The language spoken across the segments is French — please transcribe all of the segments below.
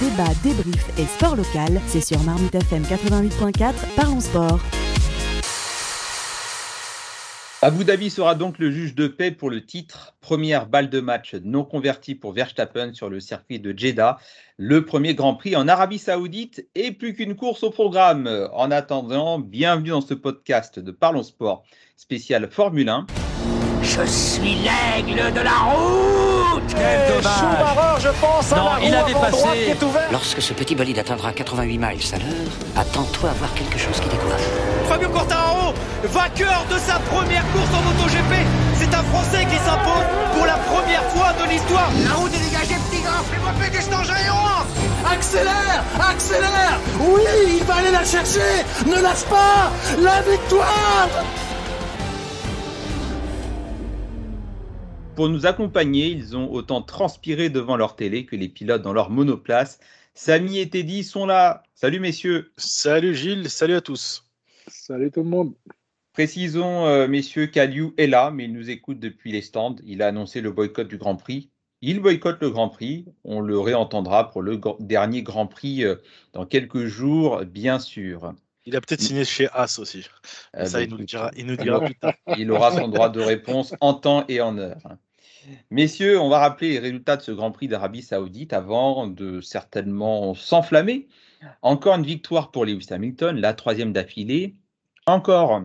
débat, débrief et sport local, c'est sur Marmite FM 88.4, parlons sport. Abu Dhabi sera donc le juge de paix pour le titre. Première balle de match non convertie pour Verstappen sur le circuit de Jeddah. Le premier Grand Prix en Arabie Saoudite et plus qu'une course au programme. En attendant, bienvenue dans ce podcast de Parlons Sport spécial Formule 1. Je suis l'aigle de la route Quel dommage je pense, à Non, la il roue avait passé. qui est ouverte. Lorsque ce petit bolide atteindra 88 miles à l'heure, attends-toi à voir quelque chose qui décourage. Fabio Quartararo, vainqueur de sa première course en MotoGP. C'est un Français qui s'impose pour la première fois de l'histoire. La route est dégagée, petit gars. Fais-moi péter cet engin Accélère Accélère Oui, il va aller la chercher Ne lâche pas La victoire Pour nous accompagner, ils ont autant transpiré devant leur télé que les pilotes dans leur monoplace. Samy et Teddy sont là. Salut messieurs. Salut Gilles, salut à tous. Salut tout le monde. Précisons, euh, messieurs, qu'Aliou est là, mais il nous écoute depuis les stands. Il a annoncé le boycott du Grand Prix. Il boycotte le Grand Prix. On le réentendra pour le gr- dernier Grand Prix euh, dans quelques jours, bien sûr. Il a peut-être signé chez As aussi. Euh, Ça, bah, il nous dira, il nous dira plus tard. il aura son droit de réponse en temps et en heure. Messieurs, on va rappeler les résultats de ce Grand Prix d'Arabie Saoudite avant de certainement s'enflammer. Encore une victoire pour Lewis Hamilton, la troisième d'affilée. Encore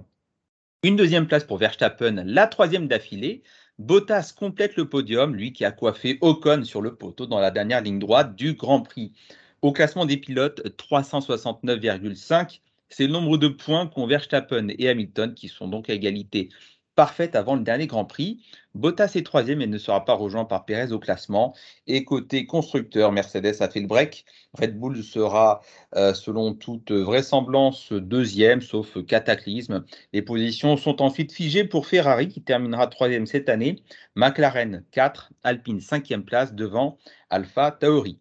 une deuxième place pour Verstappen, la troisième d'affilée. Bottas complète le podium, lui qui a coiffé Ocon sur le poteau dans la dernière ligne droite du Grand Prix. Au classement des pilotes, 369,5. C'est le nombre de points qu'ont Verstappen et Hamilton, qui sont donc à égalité parfaite avant le dernier Grand Prix. Bottas est troisième et ne sera pas rejoint par Perez au classement. Et côté constructeur, Mercedes a fait le break. Red Bull sera, euh, selon toute vraisemblance, deuxième, sauf cataclysme. Les positions sont ensuite figées pour Ferrari, qui terminera troisième cette année. McLaren 4, Alpine cinquième place devant Alpha Tauri.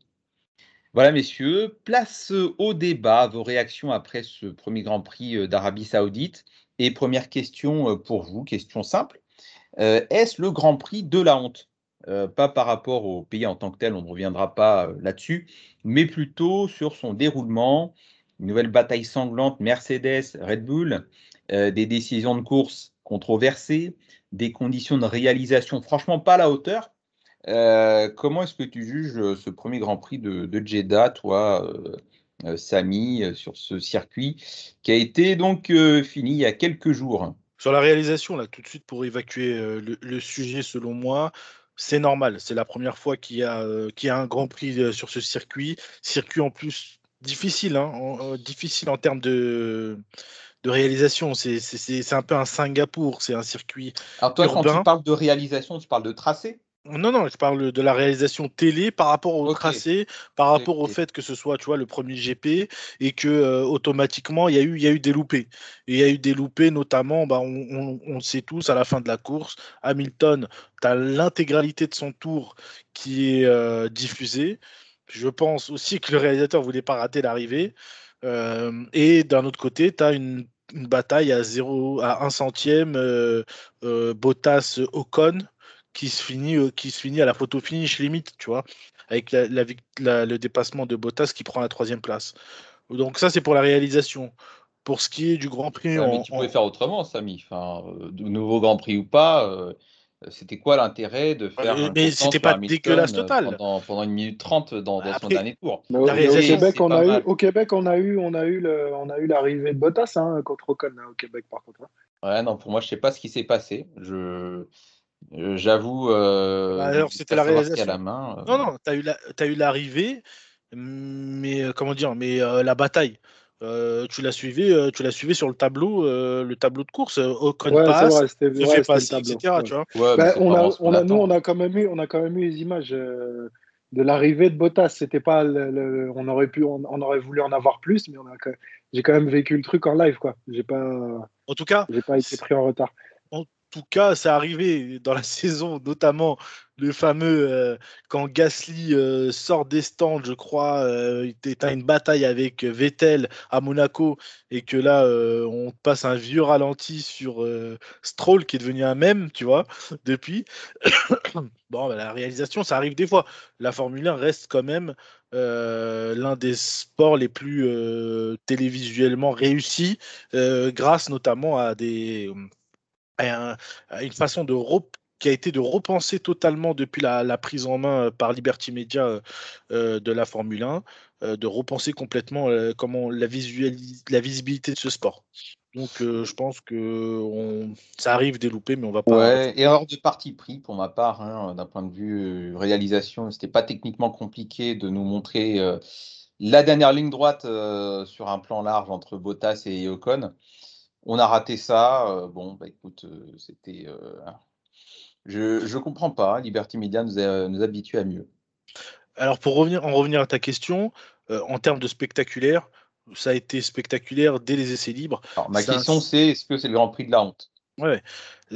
Voilà, messieurs, place au débat, vos réactions après ce premier Grand Prix euh, d'Arabie Saoudite. Et première question euh, pour vous, question simple. Euh, Est-ce le Grand Prix de la honte? Euh, Pas par rapport au pays en tant que tel, on ne reviendra pas là-dessus, mais plutôt sur son déroulement. Une nouvelle bataille sanglante Mercedes, Red Bull, des décisions de course controversées, des conditions de réalisation franchement pas à la hauteur. Comment est-ce que tu juges ce premier Grand Prix de, de Jeddah, toi, Samy, euh, sur ce circuit qui a été donc euh, fini il y a quelques jours Sur la réalisation, là, tout de suite pour évacuer euh, le, le sujet, selon moi, c'est normal. C'est la première fois qu'il y, a, euh, qu'il y a un Grand Prix euh, sur ce circuit. Circuit en plus difficile, hein, en- euh, difficile en termes de, de réalisation. C'est, un peu un Singapour, c'est un circuit Alors toi, quand tu parles de réalisation, tu parles de tracé? Non, non, je parle de la réalisation télé par rapport au Ok. tracé, par rapport au fait que ce soit, tu vois, le premier GP et que euh, automatiquement il y a eu, il y a eu des loupés. Et il y a eu des loupés, notamment, bah, on, on- on le sait tous, à la fin de la course, Hamilton, tu as l'intégralité de son tour qui est euh, diffusée. Je pense aussi que le réalisateur voulait pas rater l'arrivée. Euh, et d'un autre côté, tu as une, une bataille à 0, à 1 centième, Bottas-Ocon qui se finit euh, qui se finit à la photo finish limite, tu vois, avec la, la vic- la- le dépassement de Bottas qui prend la troisième place. Donc ça c'est pour la réalisation. Pour ce qui est du Grand Prix, Ah, en- Mais tu en- pouvais faire autrement, Samy. Enfin, euh, de nouveau Grand Prix ou pas, euh, c'était quoi l'intérêt de faire Mais- un mais course c'était pas Hamilton, dégueulasse totale. Pendant, pendant une minute trente dans, dans son dernier tour. Mais au, mais Québec, on a eu, mal. au Québec, on a eu, on a eu le, on a eu l'arrivée de Bottas hein, contre Ocon hein, au Québec, par contre. hein. Ouais, non, pour moi, je sais pas ce qui s'est passé. Je, j'avoue. euh, Bah, alors, c'était la a à réalisation. la main. euh, Non, non, tu as eu la- t'as eu l'arrivée, mais euh, comment dire, mais euh, la bataille. euh, tu l'as suivi, euh, tu l'as suivi sur le tableau, euh, le tableau de course. euh, Ocon Ouais, passe, vrai, c'était se ouais, fait passer, tableau. etc. ouais. Tu vois. Bah, on a, on a, nous, on a quand même eu, on a quand même eu les images euh, de l'arrivée de Bottas. C'était pas, le, le- on aurait pu, on, on aurait voulu en avoir plus, mais on a, j'ai quand même vécu le truc en live, quoi. J'ai pas, En tout cas, j'ai pas été pris en retard. En tout cas, c'est arrivé dans la saison, notamment le fameux euh, quand Gasly euh, sort des stands, je crois, euh, tu as une bataille avec Vettel à Monaco et que là, on passe un vieux ralenti sur Stroll qui est devenu un mème, tu vois, depuis. Bon, bah, la réalisation, ça arrive des fois. La Formule 1 reste quand même l'un des sports les plus télévisuellement réussis, grâce notamment à des à, un- à une façon de qui a été de repenser totalement depuis la, la prise en main euh, par Liberty Media euh, euh, de la Formule 1, euh, de repenser complètement euh, comment la, visualis- la visibilité de ce sport. Donc, euh, je pense que on- ça arrive des loupés, mais on va pas. Ouais, erreur de parti pris pour ma part, hein, d'un point de vue euh, réalisation. C'était pas techniquement compliqué de nous montrer euh, la dernière ligne droite euh, sur un plan large entre Bottas et Ocon. On a raté ça. euh, bon, bah écoute, euh, c'était. euh, je, je comprends pas. Liberty Media nous, a- nous habitue à mieux. Alors pour revenir, en revenir à ta question, en termes de spectaculaire, ça a été spectaculaire dès les essais libres. Alors, ma Ça- question, c'est est-ce que c'est le Grand Prix de la honte? Ouais,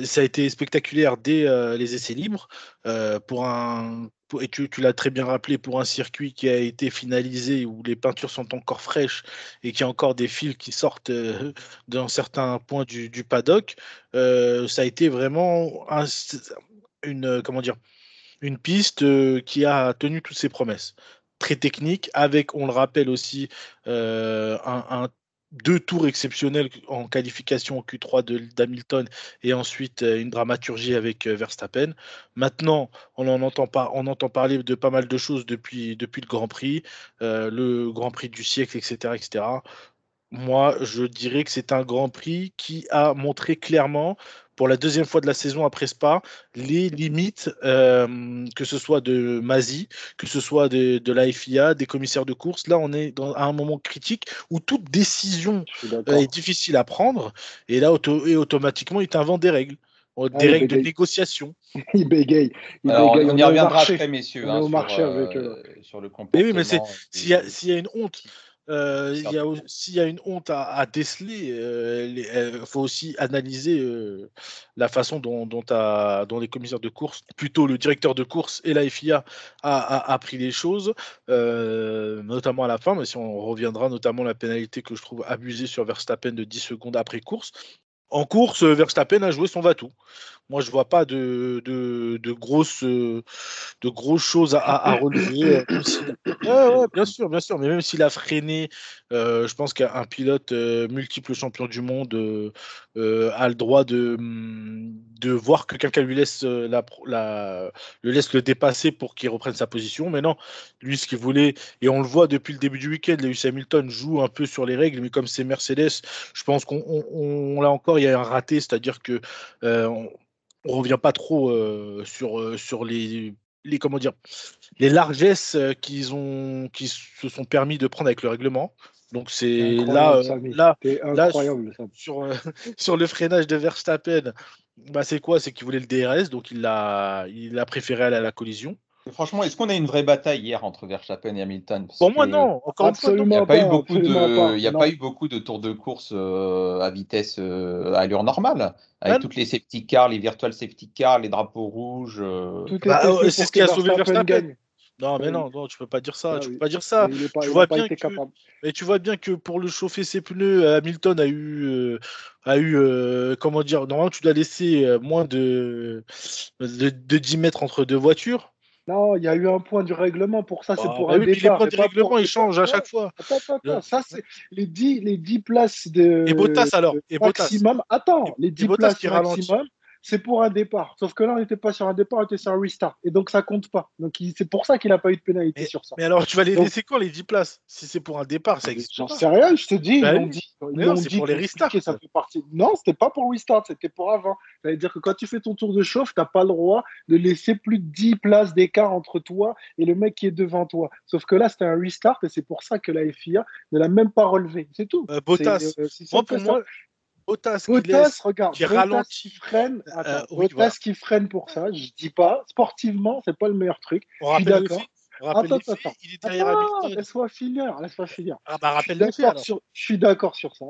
ça a été spectaculaire dès euh, les essais libres. euh, pour un, et tu, l'as très bien rappelé, pour un circuit qui a été finalisé où les peintures sont encore fraîches et qu'il y a encore des fils qui sortent euh, dans certains points du, paddock, euh, ça a été vraiment un- une, comment dire, une piste qui a tenu toutes ses promesses. Très technique, avec, on le rappelle aussi, un- deux tours exceptionnels en qualification au Q3 de- d'Hamilton et ensuite euh, une dramaturgie avec euh, Verstappen. Maintenant, on en entend pas, on entend parler de pas mal de choses depuis, depuis le Grand Prix, euh, le Grand Prix du siècle, etc., etc. Moi, je dirais que c'est un Grand Prix qui a montré clairement, pour la deuxième fois de la saison après Spa, les limites, euh, que ce soit de Mazi, que ce soit de, de la FIA, des commissaires de course. Là, on est dans, à un moment critique où toute décision euh, est difficile à prendre. Et là, auto- et automatiquement, il t'invente des règles. Euh, Des il règles de négociation. Il bégaye. Il Alors, bégaye. on y reviendra marché. après, messieurs, On hein, au sur, marché avec, euh, sur le Mais comportement. oui, mais des- S'il y, a- s'il y a une honte, euh, il y a, Certains. au- s'il y a une honte à, à déceler, il faut aussi analyser euh, la façon dont, dont, a- dont les commissaires de course, plutôt le directeur de course et la FIA a, a- a pris les choses, euh, notamment à la fin, mais si on reviendra notamment la pénalité que je trouve abusée sur Verstappen de 10 secondes après course. En course, euh, Verstappen a joué son va-tout. Moi, je vois pas de, de, de grosses, euh, de grosses choses à, relever. euh, Ouais, ouais, bien sûr, bien sûr. Mais même s'il a freiné, euh, je pense qu'un pilote euh, multiple champion du monde euh, a le droit de, hum, de voir que quelqu'un lui laisse, la, la- le laisse le dépasser pour qu'il reprenne sa position. Mais non, lui, ce qu'il voulait, et on le voit depuis le début du week-end, Lewis Hamilton joue un peu sur les règles, mais comme c'est Mercedes, je pense qu'on, on- on- là encore, il y a un raté, c'est-à-dire que on, on revient pas trop euh, sur, euh, sur les, les comment dire les largesses euh, qu'ils ont qui se sont permis de prendre avec le règlement. Donc c'est là là là, sur sur le freinage de Verstappen, bah c'est quoi? C'est qu'il voulait le DRS, donc il a il a préféré aller à la collision. Franchement, est-ce qu'on a une vraie bataille hier entre Verstappen et Hamilton? Parce Pour moi non, encore une fois non. Il n'y a pas eu beaucoup de, pas, il y a non. pas eu beaucoup de tours de course euh, à vitesse euh, à allure normale, avec toutes les safety cars, les virtual safety cars, les drapeaux rouges. euh. Bah, euh, fait c'est ce qui a sauvé Verstappen. gagne. Non mais non, non, tu peux pas dire ça, Ah tu oui. peux pas dire ça. Il pas- tu vois bien que-. Mais tu vois bien que pour le chauffer ses pneus, Hamilton a eu, euh, a eu euh, comment dire, normalement tu dois laisser moins de, de, de 10 mètres entre deux voitures. Non, il y a eu un point du règlement pour ça, c'est Ah, pour bah un oui, mais les points du règlement, pour- ils changent à chaque fois. Attends, attends, attends, ça c'est les 10, les 10 places de Et Bottas, alors Et Bottas maximum. Attends, Et- les et 10 Bottas places qui maximum, c'est pour un départ. Sauf que là, on n'était pas sur un départ, on était sur un restart. Et donc ça compte pas. Donc c'est pour ça qu'il n'a pas eu de pénalité sur ça. Mais alors, tu vas les Donc- laisser quand les 10 places? Si c'est pour un départ, ça existe J'en sais rien, je te dis, Bah ils l'ont oui. dit. Non, c'est dit, pour les restarts. Ça fait partie. Non, c'était pas pour le restart, c'était pour avant. Ça veut dire que quand tu fais ton tour de chauffe, t'as pas le droit de laisser plus de 10 places d'écart entre toi et le mec qui est devant toi. Sauf que là, c'était un restart et c'est pour ça que la FIA ne l'a même pas relevé. C'est tout. Euh, Bottas, C'est, euh, moi pour moi, Bottas qui Bottas, laisse. regarde, qui Bottas ralentit. qui freine, attends, Euh, oui, Bottas voilà. qui freine pour ça, je dis pas. Sportivement, c'est pas le meilleur truc. On je suis d'accord. Attends, attends. Il est derrière Attends, laisse-moi finir, laisse-moi finir. Ah bah Je suis d'accord sur, je suis d'accord sur ça.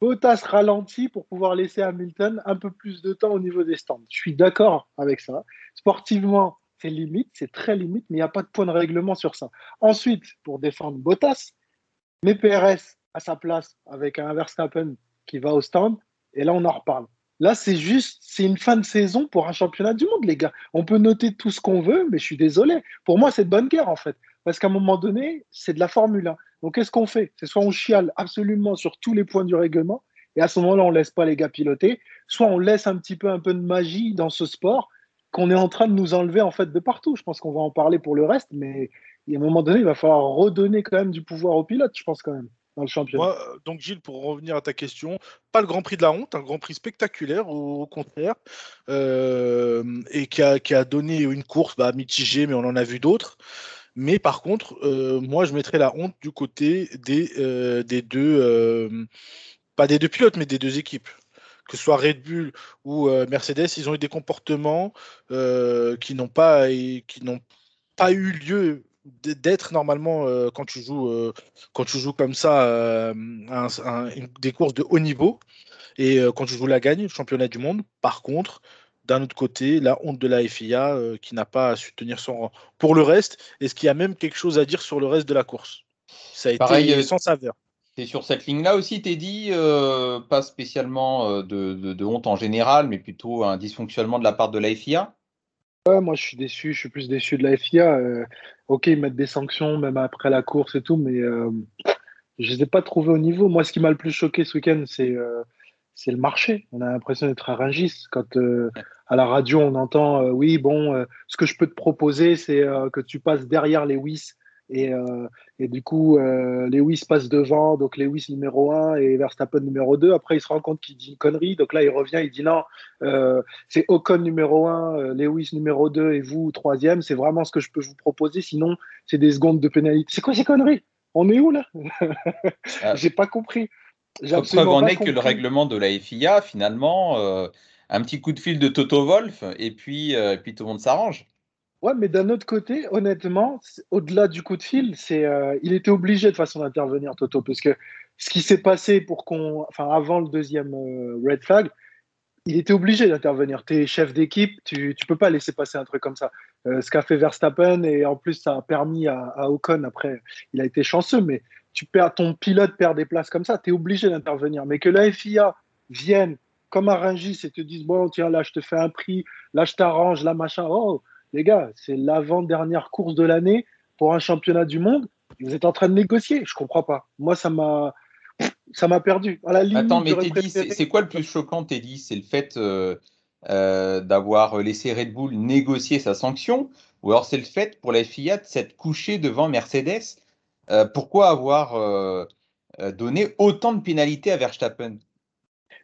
Bottas ralentit pour pouvoir laisser Hamilton un peu plus de temps au niveau des stands. Je suis d'accord avec ça. Sportivement, c'est limite, c'est très limite, mais il n'y a pas de point de règlement sur ça. Ensuite, pour défendre Bottas, met PRS à sa place avec un Verstappen qui va au stand, et là on en reparle. Là, c'est juste, c'est une fin de saison pour un championnat du monde, les gars. On peut noter tout ce qu'on veut, mais je suis désolé. Pour moi, c'est de bonne guerre, en fait. Parce qu'à un moment donné, c'est de la Formule 1. Donc, qu'est-ce qu'on fait? C'est soit on chiale absolument sur tous les points du règlement, et à ce moment-là, on laisse pas les gars piloter, soit on laisse un petit peu un peu de magie dans ce sport qu'on est en train de nous enlever en fait de partout. Je pense qu'on va en parler pour le reste, mais à un moment donné, il va falloir redonner quand même du pouvoir aux pilotes, je pense quand même, Moi, donc Gilles, pour revenir à ta question, pas le Grand Prix de la honte, un Grand Prix spectaculaire au, contraire, euh, et qui a, donné une course bah, mitigée, mais on en a vu d'autres. Mais par contre, euh, moi, je mettrais la honte du côté des, euh, deux, euh, pas des deux pilotes, mais des deux équipes. Que ce soit Red Bull ou euh, Mercedes, ils ont eu des comportements euh, qui n'ont pas, qui n'ont pas eu lieu d'être normalement euh, quand tu joues euh, quand tu joues comme ça euh, un, un, une, des courses de haut niveau et quand tu joues la gagne championnat du monde. Par contre d'un autre côté la honte de la FIA qui n'a pas su tenir son rang. Pour le reste est-ce qu'il y a même quelque chose à dire sur le reste de la course? Ça a été sans saveur. c'est sur cette ligne-là aussi, Teddy, pas spécialement de, de, de, honte en général, mais plutôt un dysfonctionnement de la part de la FIA Ouais, moi je suis déçu, je suis plus déçu de la FIA. Euh, ok, ils mettent des sanctions même après la course et tout, mais euh, je ne les ai pas trouvés au niveau. Moi, ce qui m'a le plus choqué ce week-end, c'est euh, le marché. On a l'impression d'être à Rungis. Quand à la radio, on entend oui, bon, ce que je peux te proposer, c'est que tu passes derrière Lewis. Et, et du coup, Lewis passe devant, donc Lewis numéro 1 et Verstappen numéro 2. Après, il se rend compte qu'il dit une connerie. Donc là, il revient, il dit non, c'est Ocon numéro 1, Lewis numéro 2 et vous troisième. C'est vraiment ce que je peux vous proposer. Sinon, c'est des secondes de pénalité. C'est quoi ces conneries? On est où là? Ah. J'ai pas compris. Preuve en est que le règlement de la FIA, finalement, euh, un petit coup de fil de Toto Wolf et puis, euh, et puis tout le monde s'arrange. Ouais, mais d'un autre côté, honnêtement, au-delà du coup de fil, c'est, euh, il était obligé de façon d'intervenir, Toto, parce que ce qui s'est passé pour qu'on, enfin, avant le deuxième euh, red flag, il était obligé d'intervenir. Tu es chef d'équipe, tu ne peux pas laisser passer un truc comme ça. Euh, ce qu'a fait Verstappen, et en plus, ça a permis à, à, Ocon, après, il a été chanceux, mais tu perds, ton pilote perd des places comme ça, tu es obligé d'intervenir. Mais que la FIA vienne comme à Rungis et te dise, bon, tiens, là, je te fais un prix, là, je t'arrange, là, machin, oh, les gars, c'est l'avant-dernière course de l'année pour un championnat du monde. Vous êtes en train de négocier. Je comprends pas. Moi, ça m'a, ça m'a perdu. À la limite, Attends, mais Teddy, c'est quoi le plus choquant, Teddy? C'est le fait euh, euh, d'avoir laissé Red Bull négocier sa sanction, ou alors c'est le fait pour la FIA de s'être couché devant Mercedes. Euh, pourquoi avoir donné autant de pénalités à Verstappen?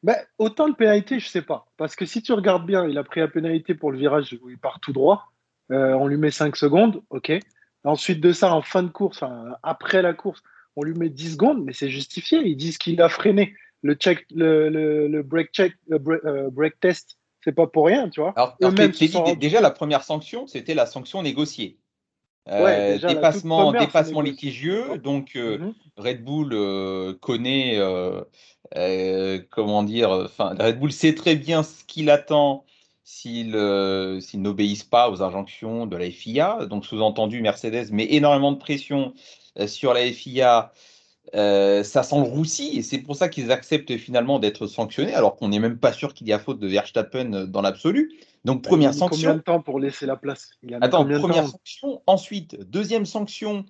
Ben, autant de pénalités, je sais pas. Parce que si tu regardes bien, il a pris la pénalité pour le virage où il part tout droit. Euh, on lui met 5 secondes, ok. Ensuite de ça, en fin de course, enfin, après la course, on lui met 10 secondes, mais c'est justifié. Ils disent qu'il a freiné. Le, check, le, le, le break check, le break, euh, break test, c'est pas pour rien, tu vois. Alors, alors dit, déjà, la première sanction, c'était la sanction négociée. Euh, ouais, déjà, dépassement dépassement litigieux, donc euh, mm -hmm. Red Bull euh, connaît, comment dire, enfin Red Bull sait très bien ce qu'il attend s'il s'il n'obéissent pas aux injonctions de la FIA. Donc sous-entendu, Mercedes met énormément de pression sur la FIA. ça sent le roussi et c'est pour ça qu'ils acceptent finalement d'être sanctionnés alors qu'on n'est même pas sûr qu'il y a faute de Verstappen dans l'absolu. Donc, première il a sanction. Combien de temps pour laisser la place? Il a Attends, première sanction. Ensuite, deuxième sanction.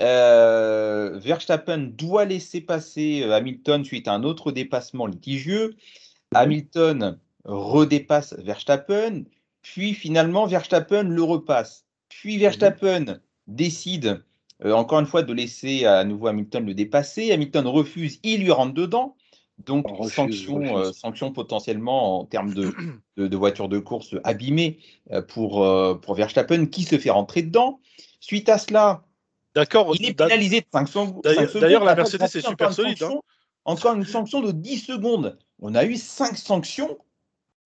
Euh, Verstappen doit laisser passer Hamilton suite à un autre dépassement litigieux. Hamilton redépasse Verstappen. Puis finalement, Verstappen le repasse. Puis Verstappen mmh. décide euh, encore une fois de laisser à nouveau Hamilton le dépasser. Hamilton refuse, il lui rentre dedans. Donc, refuse, sanction, refuse. Euh, sanction potentiellement en termes de, de, de voiture de course abîmée euh, pour, pour Verstappen qui se fait rentrer dedans. Suite à cela, D'accord, il est pénalisé de 5 secondes. D'ailleurs, la Mercedes est super solide. Hein. Encore une sanction de 10 secondes. On a eu 5 sanctions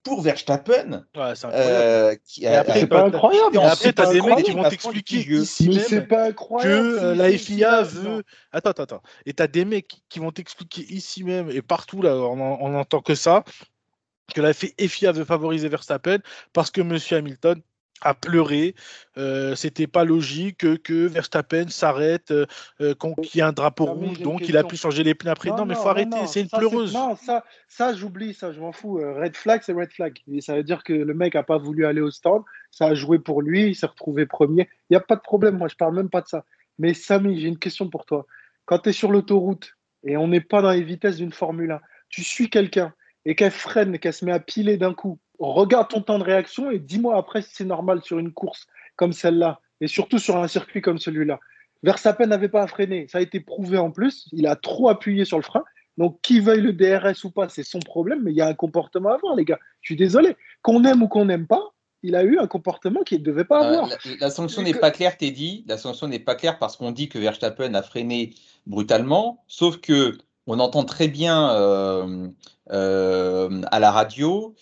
pour Verstappen. Ouais, c'est euh, c'est pas incroyable. Et après, tu as des mecs qui vont t'expliquer ici mais même pas incroyable, que euh, la FIA veut. Attends, attends, attends. Et tu as des mecs qui vont t'expliquer ici même et partout, là, on, on entend que ça, que la FIA veut favoriser Verstappen parce que Monsieur Hamilton à pleurer. Euh, C'était pas logique que, Verstappen s'arrête, euh, euh, qu'il y ait un drapeau Non, rouge, donc il a pu changer les pneus après. Non, mais faut non, arrêter, non, c'est une ça, pleureuse. Non, ça, ça j'oublie, ça, je m'en fous. Red flag, c'est red flag. Et ça veut dire que le mec a pas voulu aller au stand, ça a joué pour lui, il s'est retrouvé premier. Il n'y a pas de problème, moi, je parle même pas de ça. Mais Samy, j'ai une question pour toi. Quand tu es sur l'autoroute et on n'est pas dans les vitesses d'une Formule 1, tu suis quelqu'un et qu'elle freine qu'elle se met à piler d'un coup, regarde ton temps de réaction et dis-moi après si c'est normal sur une course comme celle-là et surtout sur un circuit comme celui-là. Verstappen n'avait pas à freiner, ça a été prouvé en plus, il a trop appuyé sur le frein. Donc, qui veuille le DRS ou pas, c'est son problème, mais il y a un comportement à avoir, les gars. Je suis désolé. Qu'on aime ou qu'on n'aime pas, il a eu un comportement qu'il ne devait pas Euh, avoir. la, la sanction n'est que- pas claire, Teddy. La sanction n'est pas claire parce qu'on dit que Verstappen a freiné brutalement, sauf que on entend très bien euh, euh, à la radio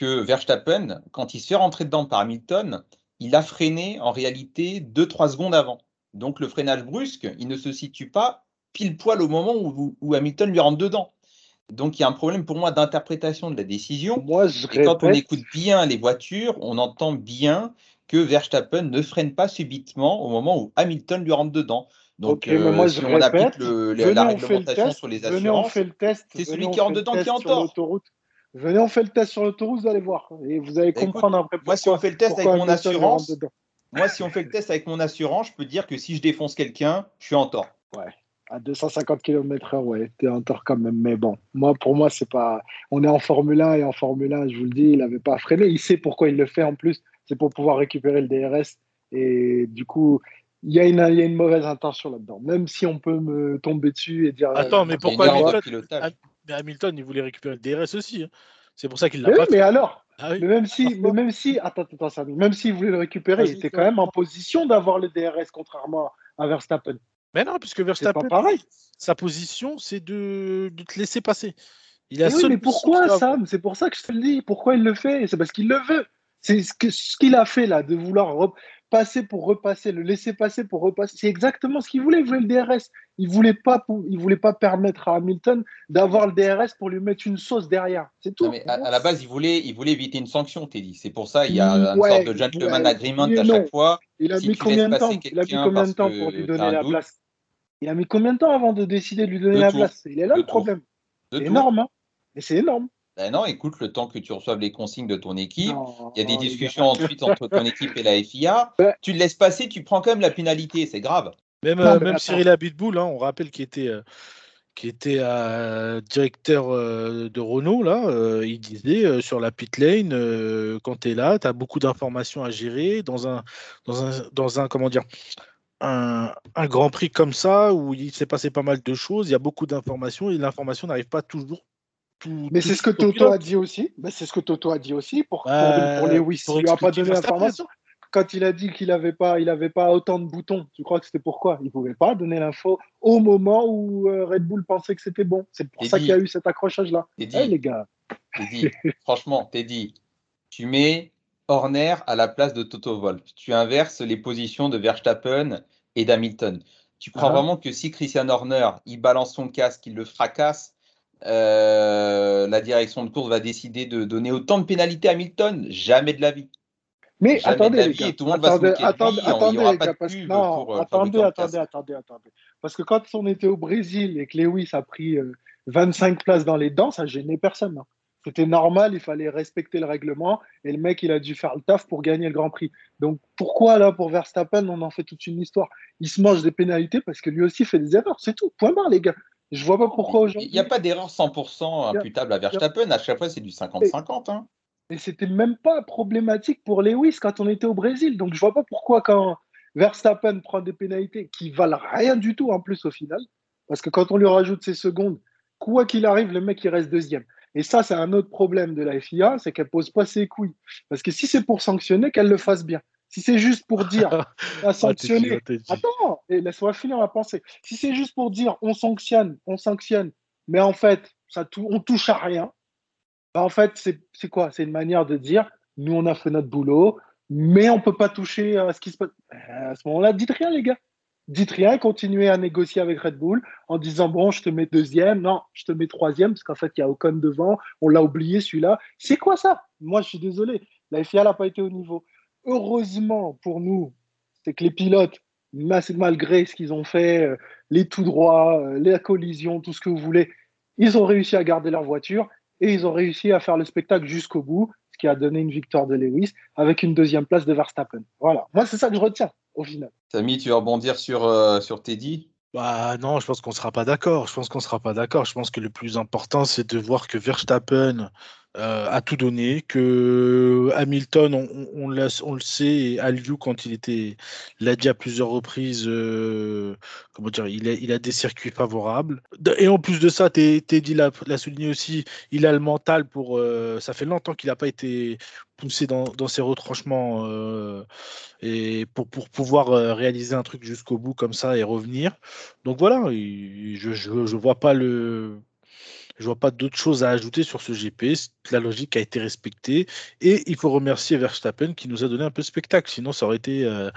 que Verstappen, quand il se fait rentrer dedans par Hamilton, il a freiné en réalité 2-3 secondes avant. Donc le freinage brusque, il ne se situe pas pile poil au moment où, où Hamilton lui rentre dedans. Donc il y a un problème pour moi d'interprétation de la décision. Moi, je Et quand on écoute bien les voitures, on entend bien que Verstappen ne freine pas subitement au moment où Hamilton lui rentre dedans. Donc, mais moi, si je on applique le- la, le réglementation test, sur les assurances, c'est celui qui rentre dedans qui est en tort. Venez, on fait le test sur l'autoroute, vous allez voir. Et vous allez Écoute, comprendre après moi, si on fait le test avec mon assurance, moi, si on fait le test avec mon assurance, je peux dire que si je défonce quelqu'un, je suis en tort. À 250 km/h, ouais, t'es en tort quand même. Mais bon, moi, pour moi, c'est pas. On est en Formule 1 et en Formule 1, je vous le dis, il n'avait pas freiné. Il sait pourquoi il le fait en plus. C'est pour pouvoir récupérer le DRS. Et du coup, il y, a une, il y a une mauvaise intention là-dedans. Même si on peut me tomber dessus et dire. Attends, euh, mais pourquoi Hamilton. Mais Hamilton, il voulait récupérer le DRS aussi. hein. C'est pour ça qu'il l'a pas oui, fait. mais alors Ah oui. Mais même si, mais même si, attends, attends, Samy, même s'il voulait le récupérer, il était quand même en position d'avoir le DRS, contrairement à Verstappen. Mais non, puisque pas Verstappen, pareil. sa position, c'est de, de te laisser passer. Il a Mais oui, mais pourquoi, Sam? C'est pour ça que je te le dis. Pourquoi il le fait? C'est parce qu'il le veut. C'est ce qu'il a fait là, de vouloir repasser pour repasser, le laisser passer pour repasser. C'est exactement ce qu'il voulait. Il voulait le DRS. Il voulait pas, il voulait pas permettre à Hamilton d'avoir le DRS pour lui mettre une sauce derrière. C'est tout. Non, mais à, à la base, il voulait, il voulait éviter une sanction, Teddy. C'est pour ça il y a une Ouais, sorte de gentleman ouais, agreement à chaque fois. Il a si mis combien de temps? Il a mis combien de temps pour lui donner la doute. place? Il a mis combien de temps avant de décider de lui donner la place? Il est là le problème. C'est énorme. Hein Mais c'est énorme. Ben non, écoute, le temps que tu reçoives les consignes de ton équipe, Non, il y a des discussions ensuite entre ton équipe et la FIA. Tu le laisses passer, tu prends quand même la pénalité, c'est grave. Même, Non, euh, même. Cyril Abitboul, hein, on rappelle qu'il était, euh, qui était euh, directeur euh, de Renault, là, il disait sur la pit lane, quand tu es là, tu as beaucoup d'informations à gérer dans un, dans un, dans un comment dire, un, un grand prix comme ça où il s'est passé pas mal de choses, il y a beaucoup d'informations et l'information n'arrive pas toujours. Tout, Mais c'est ce que Toto a dit aussi. Mais c'est ce que Toto a dit aussi pour, pour, Ouais, pour Lewis. pour Il lui a pas donné l'information. Quand il a dit qu'il n'avait pas, il avait pas autant de boutons, tu crois que c'était pourquoi? Il ne pouvait pas donner l'info au moment où euh, Red Bull pensait que c'était bon. C'est pour ça qu'il y a eu cet accrochage-là. Teddy, Eh, les gars. Teddy, franchement, Teddy, tu mets Horner à la place de Toto Wolff. Tu inverses les positions de Verstappen et d'Hamilton. Tu crois Ah. vraiment que si Christian Horner, il balance son casque, il le fracasse, euh, la direction de course va décider de donner autant de pénalités à Hamilton? Jamais de la vie. Mais Jamais attendez, les gars. tout le monde va se attendez, lui, attendez, il attendez, aura les gars, parce non, pour, euh, attendez, attendez, attendez, attendez. Parce que quand on était au Brésil et que Lewis a pris euh, 25 places dans les dents, ça gênait personne. hein. C'était normal, il fallait respecter le règlement et le mec, il a dû faire le taf pour gagner le Grand Prix. Donc pourquoi là, pour Verstappen, on en fait toute une histoire? Il se mange des pénalités parce que lui aussi fait des erreurs, c'est tout. Point barre, les gars. Je vois pas pourquoi Il aujourd'hui. n'y a pas d'erreur 100% imputable à Verstappen. À chaque fois, c'est du 50-50. hein. Et c'était même pas problématique pour Lewis quand on était au Brésil. Donc je vois pas pourquoi quand Verstappen prend des pénalités qui valent rien du tout en plus au final, parce que quand on lui rajoute ses secondes, quoi qu'il arrive, le mec il reste deuxième. Et ça, c'est un autre problème de la FIA, c'est qu'elle pose pas ses couilles. Parce que si c'est pour sanctionner, qu'elle le fasse bien. Si c'est juste pour dire, on va Ah, sanctionner. Attends, et laisse-moi finir ma pensée. Si c'est juste pour dire on sanctionne, on sanctionne, mais en fait, ça on touche à rien, bah, en fait, c'est quoi? C'est une manière de dire nous, on a fait notre boulot, mais on peut pas toucher à ce qui se passe. Euh, À ce moment-là, dites rien, les gars. Dites rien, continuez à négocier avec Red Bull en disant bon, je te mets deuxième, non, je te mets troisième, parce qu'en fait, il y a Ocon devant, on l'a oublié celui-là. C'est quoi ça? Moi, je suis désolé. La FIA n'a pas été au niveau. heureusement pour nous, c'est que les pilotes, malgré ce qu'ils ont fait, euh, les tout droits, euh, les collisions, tout ce que vous voulez, ils ont réussi à garder leur voiture et ils ont réussi à faire le spectacle jusqu'au bout, ce qui a donné une victoire de Lewis avec une deuxième place de Verstappen. Voilà, moi c'est ça que je retiens au final. Samy, tu vas rebondir sur, euh, sur Teddy? Bah non, je pense qu'on ne sera pas d'accord. Je pense qu'on sera pas d'accord. Je pense que le plus important, c'est de voir que Verstappen euh, a tout donné, que Hamilton, on, le sait, a lieu quand il était, l'a dit à plusieurs reprises, euh, comment dire, il a, des circuits favorables. Et en plus de ça, Teddy l'a souligné aussi, il a le mental pour. Euh, ça fait longtemps qu'il n'a pas été poussé dans, ses retranchements et pour, pouvoir réaliser un truc jusqu'au bout comme ça et revenir. Donc voilà, je, je vois pas le je vois pas d'autre chose à ajouter sur ce GP. La logique a été respectée. Et il faut remercier Verstappen qui nous a donné un peu de spectacle. Sinon, ça aurait été, euh,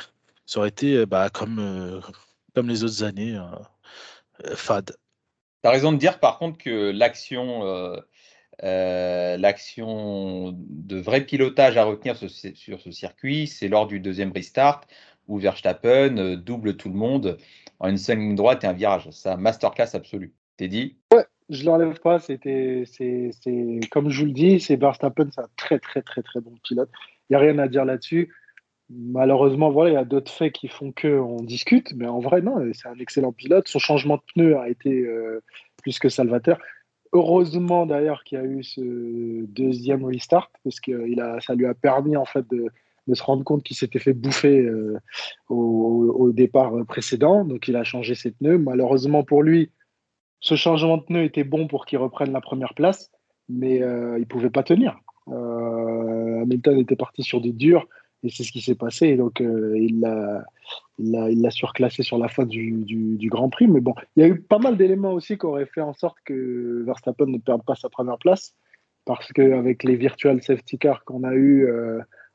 ça aurait été euh, bah, comme, euh, comme les autres années, fade. Tu as raison de dire par contre que l'action. l'action de vrai pilotage à retenir sur ce circuit, c'est lors du deuxième restart où Verstappen double tout le monde en une seule ligne droite et un virage. Ça, masterclass absolu. T'es dit? Ouais, je l'enlève pas. C'était, c'est, comme je vous le dis, c'est Verstappen, c'est un très très très très bon pilote. Il n'y a rien à dire là-dessus. Malheureusement, voilà, il y a d'autres faits qui font qu'on discute, mais en vrai, non, c'est un excellent pilote. Son changement de pneu a été euh, plus que salvateur. Heureusement d'ailleurs qu'il y a eu ce deuxième restart, parce que a, ça lui a permis en fait de, de se rendre compte qu'il s'était fait bouffer euh, au, au, départ précédent. Donc il a changé ses pneus. Malheureusement pour lui, ce changement de pneu était bon pour qu'il reprenne la première place, mais euh, il ne pouvait pas tenir. Euh, Hamilton était parti sur des durs et c'est ce qui s'est passé. Donc, euh, il l'a surclassé sur la fin du, Grand Prix. Mais bon, il y a eu pas mal d'éléments aussi qui auraient fait en sorte que Verstappen ne perde pas sa première place. Parce qu'avec les virtual safety cars qu'on a eu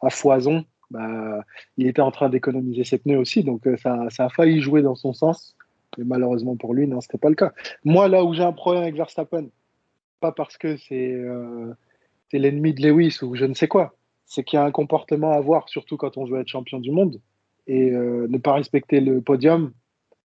à foison, bah, il était en train d'économiser ses pneus aussi. Donc, ça, ça a failli jouer dans son sens. Mais malheureusement pour lui, non, ce n'était pas le cas. Moi, là où j'ai un problème avec Verstappen, pas parce que c'est euh, l'ennemi de Lewis ou je ne sais quoi, c'est qu'il y a un comportement à avoir, surtout quand on veut être champion du monde. Et euh, ne pas respecter le podium,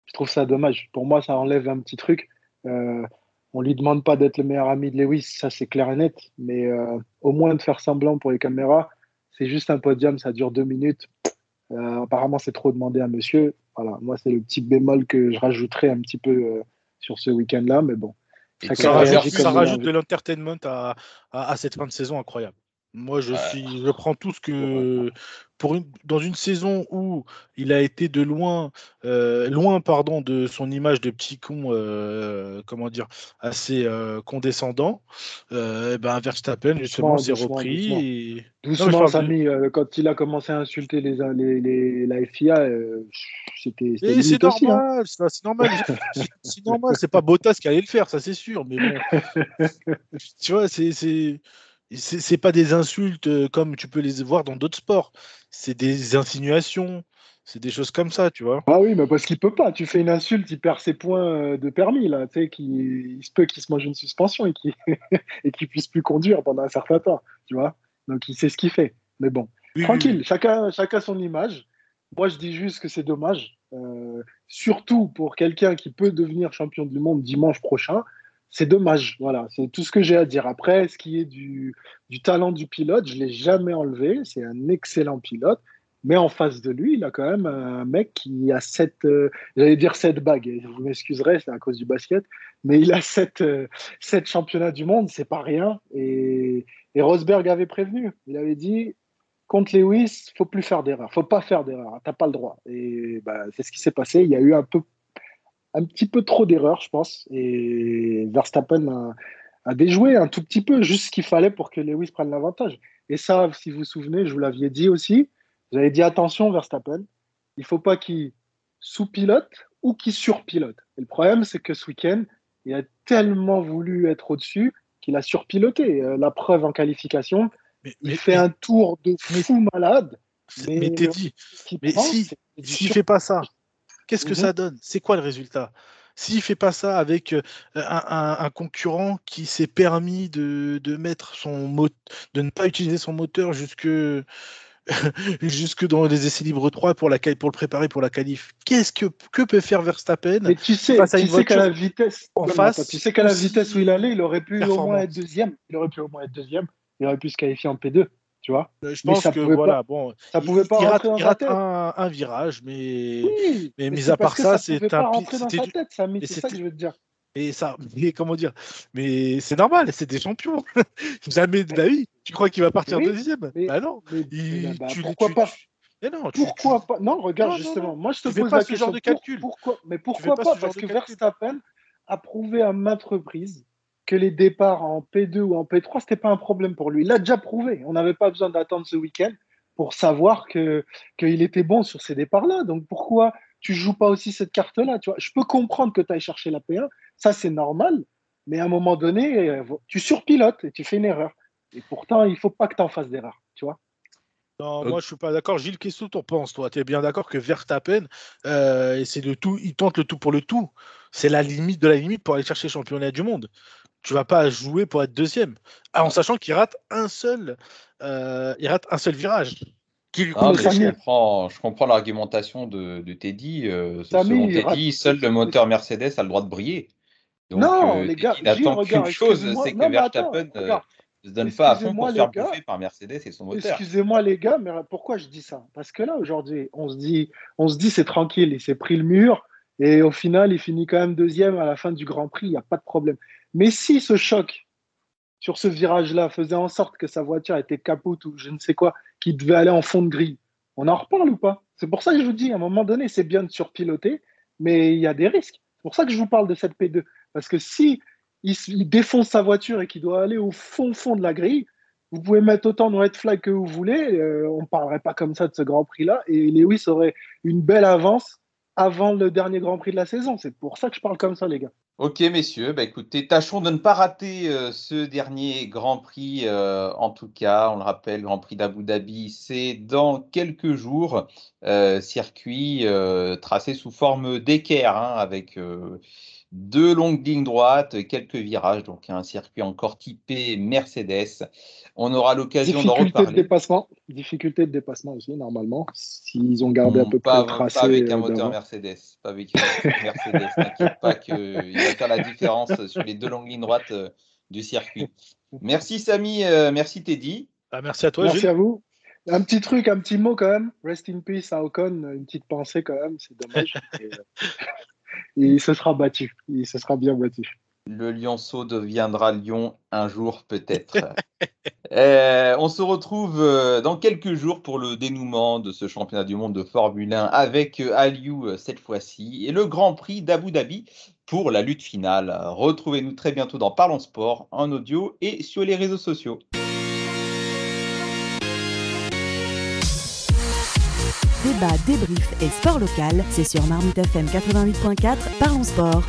je trouve ça dommage. Pour moi, ça enlève un petit truc. Euh, on lui demande pas d'être le meilleur ami de Lewis, ça c'est clair et net, mais euh, au moins de faire semblant pour les caméras, c'est juste un podium, ça dure deux minutes. apparemment, c'est trop demandé à monsieur. Voilà, moi, c'est le petit bémol que je rajouterais un petit peu euh, sur ce week-end-là, mais bon. Ça, rajoute, de l'entertainment à, à, cette fin de saison incroyable. Moi, je, suis, je prends tout ce que. Pour une, dans une saison où il a été de loin, euh, loin pardon, de son image de petit con, euh, comment dire, assez euh, condescendant, eh ben Verstappen, justement, s'est repris. Doucement, Samy, quand il a commencé à insulter les, les, les la FIA, c'était. C'est hein. normal, c'est normal. c'est normal, c'est pas Bottas qui allait le faire, ça c'est sûr, mais bon. tu vois, c'est c'est pas des insultes euh, comme tu peux les voir dans d'autres sports. C'est des insinuations. C'est des choses comme ça, tu vois. Ah oui, mais parce qu'il peut pas. Tu fais une insulte, il perd ses points euh, de permis, là. Tu sais, il se peut qu'il se mange une suspension et qu'il ne puisse plus conduire pendant un certain temps, tu vois. Donc il sait ce qu'il fait. Mais bon, tranquille, Chacun, chacun son image. Moi, je dis juste que c'est dommage, euh, surtout pour quelqu'un qui peut devenir champion du monde dimanche prochain c'est dommage. Voilà, c'est tout ce que j'ai à dire. Après, ce qui est du, talent du pilote, je ne l'ai jamais enlevé. C'est un excellent pilote. Mais en face de lui, il a quand même un mec qui a sept, euh, j'allais dire sept bagues. Vous m'excuserez, c'est à cause du basket. Mais il a sept, euh, sept championnats du monde, c'est pas rien. Et, et, Rosberg avait prévenu. Il avait dit contre Lewis, faut plus faire d'erreur, faut pas faire d'erreur. T'as pas le droit. Et bah, c'est ce qui s'est passé. Il y a eu un peu un petit peu trop d'erreurs, je pense. Et Verstappen a, déjoué un tout petit peu, juste ce qu'il fallait pour que Lewis prenne l'avantage. Et ça, si vous vous souvenez, je vous l'aviez dit aussi. J'avais dit attention, Verstappen, il ne faut pas qu'il sous-pilote ou qu'il surpilote. Et le problème, c'est que ce week-end, il a tellement voulu être au-dessus qu'il a surpiloté. Euh, la preuve en qualification, il fait un tour de fou malade. Mais, t'es dit, mais si, s'il ne fait pas ça, Qu'est-ce que mmh ça donne? C'est quoi le résultat? S'il fait pas ça avec euh, un, concurrent qui s'est permis de, mettre son de ne pas utiliser son moteur jusque jusque dans les essais libres 3 pour, la, pour le préparer pour la qualif. Qu'est-ce que, que peut faire Verstappen Mais tu sais, tu sais qu'à la vitesse, en face, tu sais qu'à la vitesse où il allait, il aurait pu au moins être deuxième. Il aurait pu au moins être deuxième. Il aurait pu se qualifier en P2, tu vois. Euh, Je Mais pense ça que voilà, pas- bon, Ça il- pouvait pas il rate, dans il rate un, un virage, mais Oui, mais mais mis à part ça, ça c'est pas un c'était du- tête, mais C'est ça que je veux te dire. et ça, mais comment dire, mais c'est normal, c'est des champions. Jamais de la vie. Tu crois qu'il va partir Oui, deuxième? mais- Bah non. Mais, Il- bah, tu- pourquoi tu- pas? Mais non, tu- Pourquoi pas? Non, regarde Non, justement. non. Moi, je te pose pas la ce question. genre de calcul. pourquoi Mais pourquoi pas pas, Parce que. Verstappen a prouvé à maintes reprises que les départs en P2 ou en P3, c'était pas un problème pour lui. Il l'a déjà prouvé. On n'avait pas besoin d'attendre ce week-end pour savoir que qu'il était bon sur ces départs-là. Donc pourquoi tu joues pas aussi cette carte-là tu vois? Je peux comprendre que tu ailles chercher la P1, ça c'est normal, mais à un moment donné, euh, tu surpilotes et tu fais une erreur. Et pourtant, il faut pas que tu en fasses d'erreur, tu vois? Non, Ok. moi je suis pas d'accord. Gilles, qu'est-ce que tu en penses, toi? Tu es bien d'accord que Verstappen, euh, c'est le tout, il tente le tout pour le tout. C'est la limite de la limite pour aller chercher le championnat du monde. Tu vas pas jouer pour être deuxième. Ah, en sachant qu'il rate un seul, euh, il rate un seul virage. Qui lui Ah, je comprends, je comprends l'argumentation de, de Teddy. euh, Samy, selon il Teddy, rate- seul le moteur Mercedes a le droit de briller. Donc, Non, euh, les gars, Teddy n'attend qu'une chose, excusez-moi. c'est que Verstappen ne se donne pas à fond pour se les faire gars. bouffer par Mercedes et son moteur. Excusez-moi les gars, mais pourquoi je dis ça? Parce que là aujourd'hui, on se dit, on se dit c'est tranquille, il s'est pris le mur et au final il finit quand même deuxième à la fin du Grand Prix, il n'y a pas de problème. Mais si ce choc sur ce virage-là faisait en sorte que sa voiture était capote ou je ne sais quoi, qui devait aller en fond de grille, on en reparle ou pas? C'est pour ça que je vous dis, à un moment donné, c'est bien de surpiloter, mais il y a des risques. C'est pour ça que je vous parle de cette P2. Parce que si il défonce sa voiture et qu'il doit aller au fond fond de la grille, vous pouvez mettre autant de red flag que vous voulez, euh, on ne parlerait pas comme ça de ce Grand Prix-là, et Lewis aurait une belle avance avant le dernier Grand Prix de la saison. C'est pour ça que je parle comme ça, les gars. Ok, messieurs, bah écoutez, tâchons de ne pas rater euh, ce dernier Grand Prix. euh, en tout cas, on le rappelle, Grand Prix d'Abu Dhabi, c'est dans quelques jours. Euh, circuit tracé sous forme d'équerre, hein, avec deux longues lignes droites, quelques virages, donc un circuit encore typé Mercedes. On aura l'occasion d'en Difficulté de dépassement, difficulté de dépassement aussi, normalement, s'ils ont gardé à peu près Pas, le tracé. pas avec un euh, moteur. Mercedes. Pas avec un moteur Mercedes. T'inquiète pas qu'il va faire la différence sur les deux longues lignes droites euh, du circuit. Merci Samy, euh, merci Teddy. Ah, merci à toi, Merci à vous. Un petit truc, un petit mot quand même. Rest in peace à Ocon, une petite pensée quand même, c'est dommage. Et, euh, il se sera battu, il se sera bien battu. Le lionceau deviendra lion un jour peut-être. Euh, on se retrouve euh, dans quelques jours pour le dénouement de ce championnat du monde de Formule 1 avec euh, Aliou cette fois-ci et le Grand Prix d'Abu Dhabi pour la lutte finale. Retrouvez-nous très bientôt dans Parlons Sport en audio et sur les réseaux sociaux. Débat, débrief et sport local, c'est sur Marmite FM 88.4, Parlons Sport.